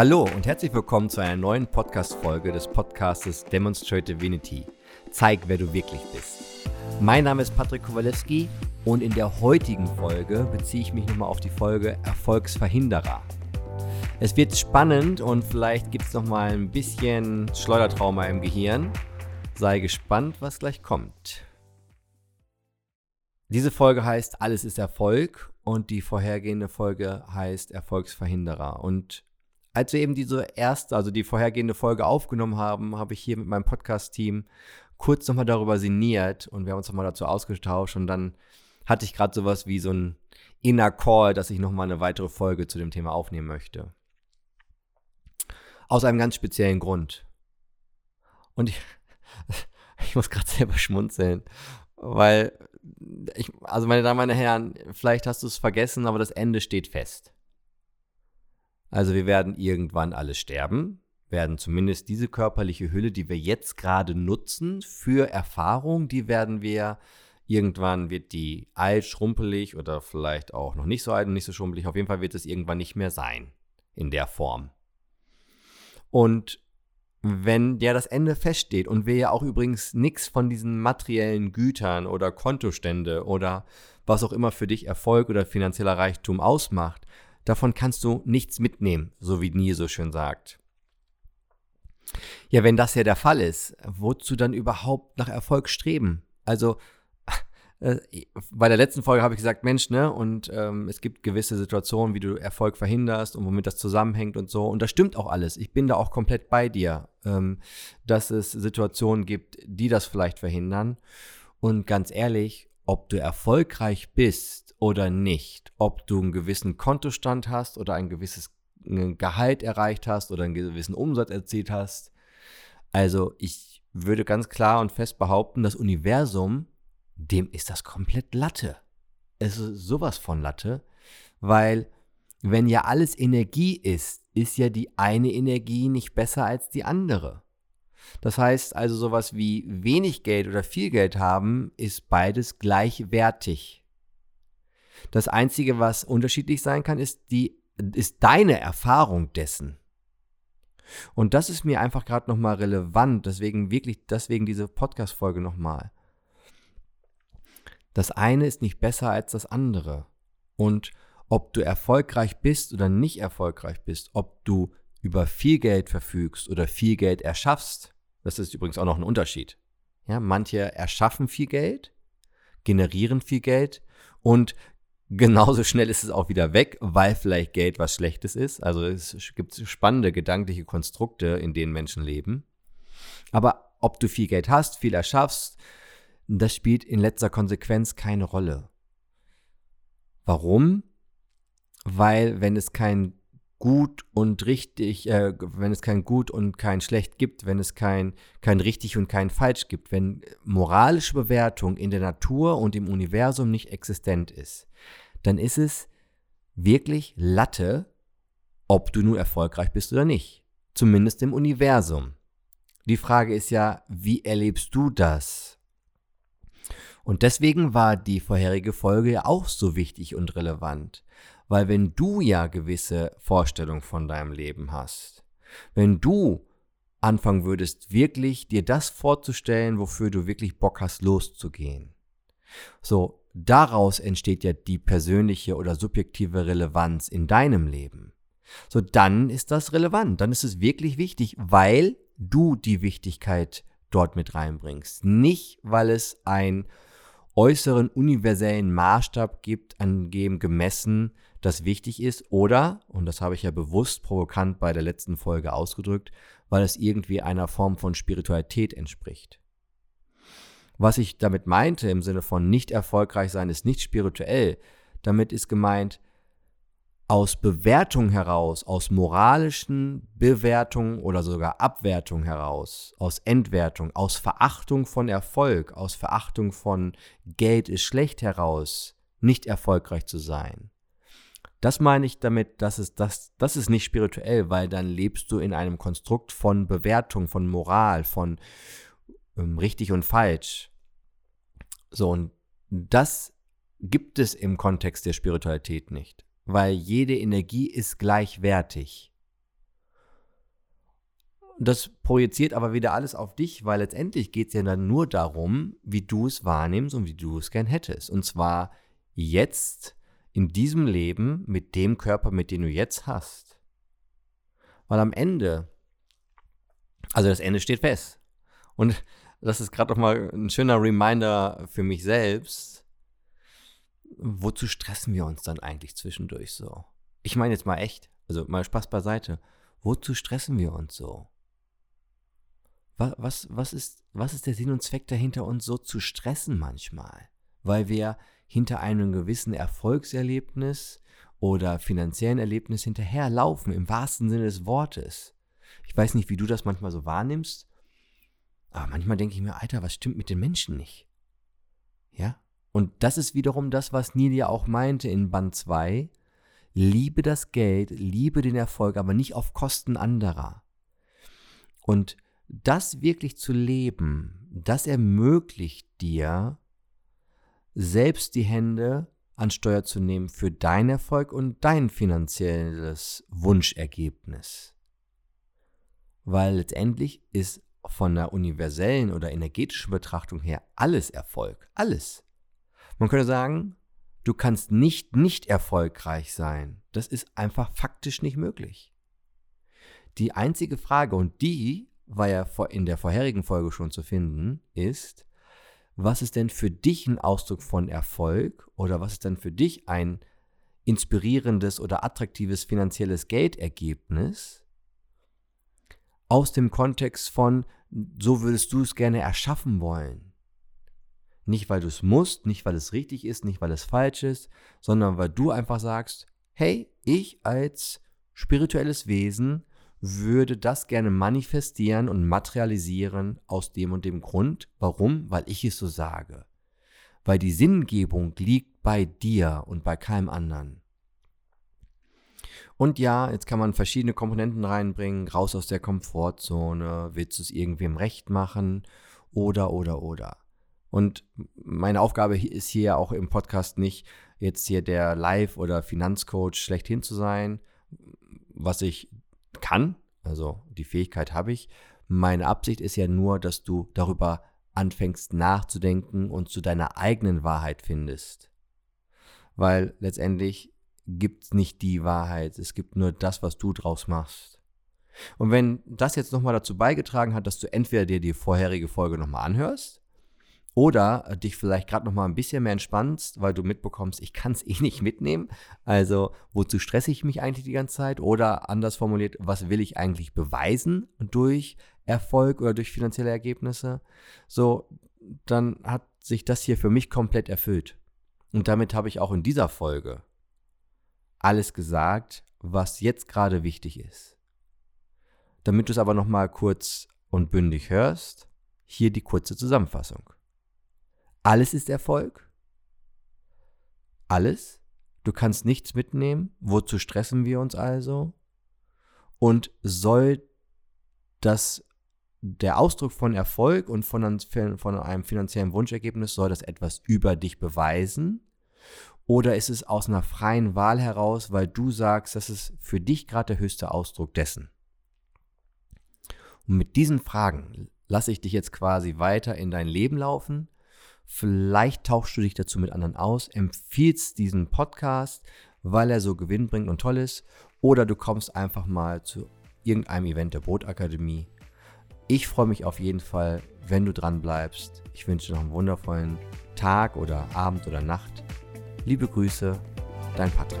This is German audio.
Hallo und herzlich willkommen zu einer neuen Podcast-Folge des Podcastes Demonstrate Divinity. Zeig, wer du wirklich bist. Mein Name ist Patrick Kowalewski und in der heutigen Folge beziehe ich mich nochmal auf die Folge Erfolgsverhinderer. Es wird spannend und vielleicht gibt es nochmal ein bisschen Schleudertrauma im Gehirn. Sei gespannt, was gleich kommt. Diese Folge heißt Alles ist Erfolg und die vorhergehende Folge heißt Erfolgsverhinderer. Und als wir eben diese erste, also die vorhergehende Folge aufgenommen haben, habe ich hier mit meinem Podcast-Team kurz nochmal darüber sinniert und wir haben uns nochmal dazu ausgetauscht und dann hatte ich gerade sowas wie so ein Inner Call, dass ich nochmal eine weitere Folge zu dem Thema aufnehmen möchte. Aus einem ganz speziellen Grund. Und ich, ich muss gerade selber schmunzeln, weil ich, also meine Damen und Herren, vielleicht hast du es vergessen, aber das Ende steht fest. Also wir werden irgendwann alle sterben, werden zumindest diese körperliche Hülle, die wir jetzt gerade nutzen für Erfahrung, die werden wir irgendwann wird die alt, schrumpelig oder vielleicht auch noch nicht so alt und nicht so schrumpelig. Auf jeden Fall wird es irgendwann nicht mehr sein in der Form. Und wenn ja das Ende feststeht und wir ja auch übrigens nichts von diesen materiellen Gütern oder Kontostände oder was auch immer für dich Erfolg oder finanzieller Reichtum ausmacht, Davon kannst du nichts mitnehmen, so wie Nie so schön sagt. Ja, wenn das ja der Fall ist, wozu dann überhaupt nach Erfolg streben? Also, äh, bei der letzten Folge habe ich gesagt, Mensch, ne, und ähm, es gibt gewisse Situationen, wie du Erfolg verhinderst und womit das zusammenhängt und so. Und das stimmt auch alles. Ich bin da auch komplett bei dir, ähm, dass es Situationen gibt, die das vielleicht verhindern. Und ganz ehrlich, ob du erfolgreich bist oder nicht, ob du einen gewissen Kontostand hast oder ein gewisses Gehalt erreicht hast oder einen gewissen Umsatz erzielt hast. Also ich würde ganz klar und fest behaupten, das Universum, dem ist das komplett Latte. Es ist sowas von Latte, weil wenn ja alles Energie ist, ist ja die eine Energie nicht besser als die andere. Das heißt also sowas wie wenig Geld oder viel Geld haben, ist beides gleichwertig. Das Einzige, was unterschiedlich sein kann, ist, die, ist deine Erfahrung dessen. Und das ist mir einfach gerade nochmal relevant, deswegen wirklich, deswegen diese Podcast-Folge nochmal. Das eine ist nicht besser als das andere. Und ob du erfolgreich bist oder nicht erfolgreich bist, ob du über viel Geld verfügst oder viel Geld erschaffst, das ist übrigens auch noch ein Unterschied. Ja, manche erschaffen viel Geld, generieren viel Geld und genauso schnell ist es auch wieder weg, weil vielleicht Geld was Schlechtes ist. Also es gibt spannende gedankliche Konstrukte, in denen Menschen leben. Aber ob du viel Geld hast, viel erschaffst, das spielt in letzter Konsequenz keine Rolle. Warum? Weil wenn es kein gut und richtig, äh, wenn es kein gut und kein schlecht gibt, wenn es kein, kein richtig und kein falsch gibt, wenn moralische Bewertung in der Natur und im Universum nicht existent ist, dann ist es wirklich Latte, ob du nun erfolgreich bist oder nicht. Zumindest im Universum. Die Frage ist ja, wie erlebst du das? Und deswegen war die vorherige Folge ja auch so wichtig und relevant, weil wenn du ja gewisse Vorstellungen von deinem Leben hast, wenn du anfangen würdest, wirklich dir das vorzustellen, wofür du wirklich Bock hast, loszugehen. So, daraus entsteht ja die persönliche oder subjektive Relevanz in deinem Leben. So, dann ist das relevant, dann ist es wirklich wichtig, weil du die Wichtigkeit dort mit reinbringst. Nicht, weil es einen äußeren universellen Maßstab gibt, an dem gemessen das wichtig ist oder, und das habe ich ja bewusst provokant bei der letzten Folge ausgedrückt, weil es irgendwie einer Form von Spiritualität entspricht. Was ich damit meinte im Sinne von nicht erfolgreich sein ist nicht spirituell, damit ist gemeint, aus Bewertung heraus, aus moralischen Bewertungen oder sogar Abwertung heraus, aus Entwertung, aus Verachtung von Erfolg, aus Verachtung von Geld ist schlecht heraus, nicht erfolgreich zu sein. Das meine ich damit, dass es das, das ist nicht spirituell, weil dann lebst du in einem Konstrukt von Bewertung, von Moral, von ähm, richtig und falsch. So, und das gibt es im Kontext der Spiritualität nicht, weil jede Energie ist gleichwertig. das projiziert aber wieder alles auf dich, weil letztendlich geht es ja dann nur darum, wie du es wahrnimmst und wie du es gern hättest. Und zwar jetzt in diesem Leben mit dem Körper, mit dem du jetzt hast. Weil am Ende, also das Ende steht fest. Und das ist gerade nochmal ein schöner Reminder für mich selbst. Wozu stressen wir uns dann eigentlich zwischendurch so? Ich meine jetzt mal echt, also mal Spaß beiseite. Wozu stressen wir uns so? Was, was, was, ist, was ist der Sinn und Zweck dahinter, uns so zu stressen manchmal? Weil wir hinter einem gewissen Erfolgserlebnis oder finanziellen Erlebnis hinterherlaufen, im wahrsten Sinne des Wortes. Ich weiß nicht, wie du das manchmal so wahrnimmst, aber manchmal denke ich mir, Alter, was stimmt mit den Menschen nicht? Ja? Und das ist wiederum das, was Nilia auch meinte in Band 2. Liebe das Geld, liebe den Erfolg, aber nicht auf Kosten anderer. Und das wirklich zu leben, das ermöglicht dir, selbst die Hände an Steuer zu nehmen für deinen Erfolg und dein finanzielles Wunschergebnis. Weil letztendlich ist von der universellen oder energetischen Betrachtung her alles Erfolg. Alles. Man könnte sagen, du kannst nicht nicht erfolgreich sein. Das ist einfach faktisch nicht möglich. Die einzige Frage, und die war ja in der vorherigen Folge schon zu finden, ist, was ist denn für dich ein Ausdruck von Erfolg oder was ist denn für dich ein inspirierendes oder attraktives finanzielles Geldergebnis aus dem Kontext von, so würdest du es gerne erschaffen wollen. Nicht, weil du es musst, nicht, weil es richtig ist, nicht, weil es falsch ist, sondern weil du einfach sagst, hey, ich als spirituelles Wesen würde das gerne manifestieren und materialisieren aus dem und dem Grund. Warum? Weil ich es so sage. Weil die Sinngebung liegt bei dir und bei keinem anderen. Und ja, jetzt kann man verschiedene Komponenten reinbringen, raus aus der Komfortzone, willst du es irgendwem recht machen oder, oder, oder. Und meine Aufgabe ist hier auch im Podcast nicht, jetzt hier der Live- oder Finanzcoach schlechthin zu sein, was ich kann, also die Fähigkeit habe ich. Meine Absicht ist ja nur, dass du darüber anfängst nachzudenken und zu deiner eigenen Wahrheit findest. Weil letztendlich gibt es nicht die Wahrheit, es gibt nur das, was du draus machst. Und wenn das jetzt nochmal dazu beigetragen hat, dass du entweder dir die vorherige Folge nochmal anhörst oder äh, dich vielleicht gerade noch mal ein bisschen mehr entspannst, weil du mitbekommst, ich kann es eh nicht mitnehmen. Also, wozu stresse ich mich eigentlich die ganze Zeit? Oder anders formuliert, was will ich eigentlich beweisen durch Erfolg oder durch finanzielle Ergebnisse? So, dann hat sich das hier für mich komplett erfüllt. Und damit habe ich auch in dieser Folge alles gesagt, was jetzt gerade wichtig ist. Damit du es aber noch mal kurz und bündig hörst, hier die kurze Zusammenfassung. Alles ist Erfolg. Alles. Du kannst nichts mitnehmen. Wozu stressen wir uns also? Und soll das der Ausdruck von Erfolg und von, von einem finanziellen Wunschergebnis, soll das etwas über dich beweisen? Oder ist es aus einer freien Wahl heraus, weil du sagst, das ist für dich gerade der höchste Ausdruck dessen? Und mit diesen Fragen lasse ich dich jetzt quasi weiter in dein Leben laufen Vielleicht tauchst du dich dazu mit anderen aus, empfiehlst diesen Podcast, weil er so gewinnbringend und toll ist. Oder du kommst einfach mal zu irgendeinem Event der Brootakademie. Ich freue mich auf jeden Fall, wenn du dran bleibst. Ich wünsche dir noch einen wundervollen Tag oder Abend oder Nacht. Liebe Grüße, dein Patrick.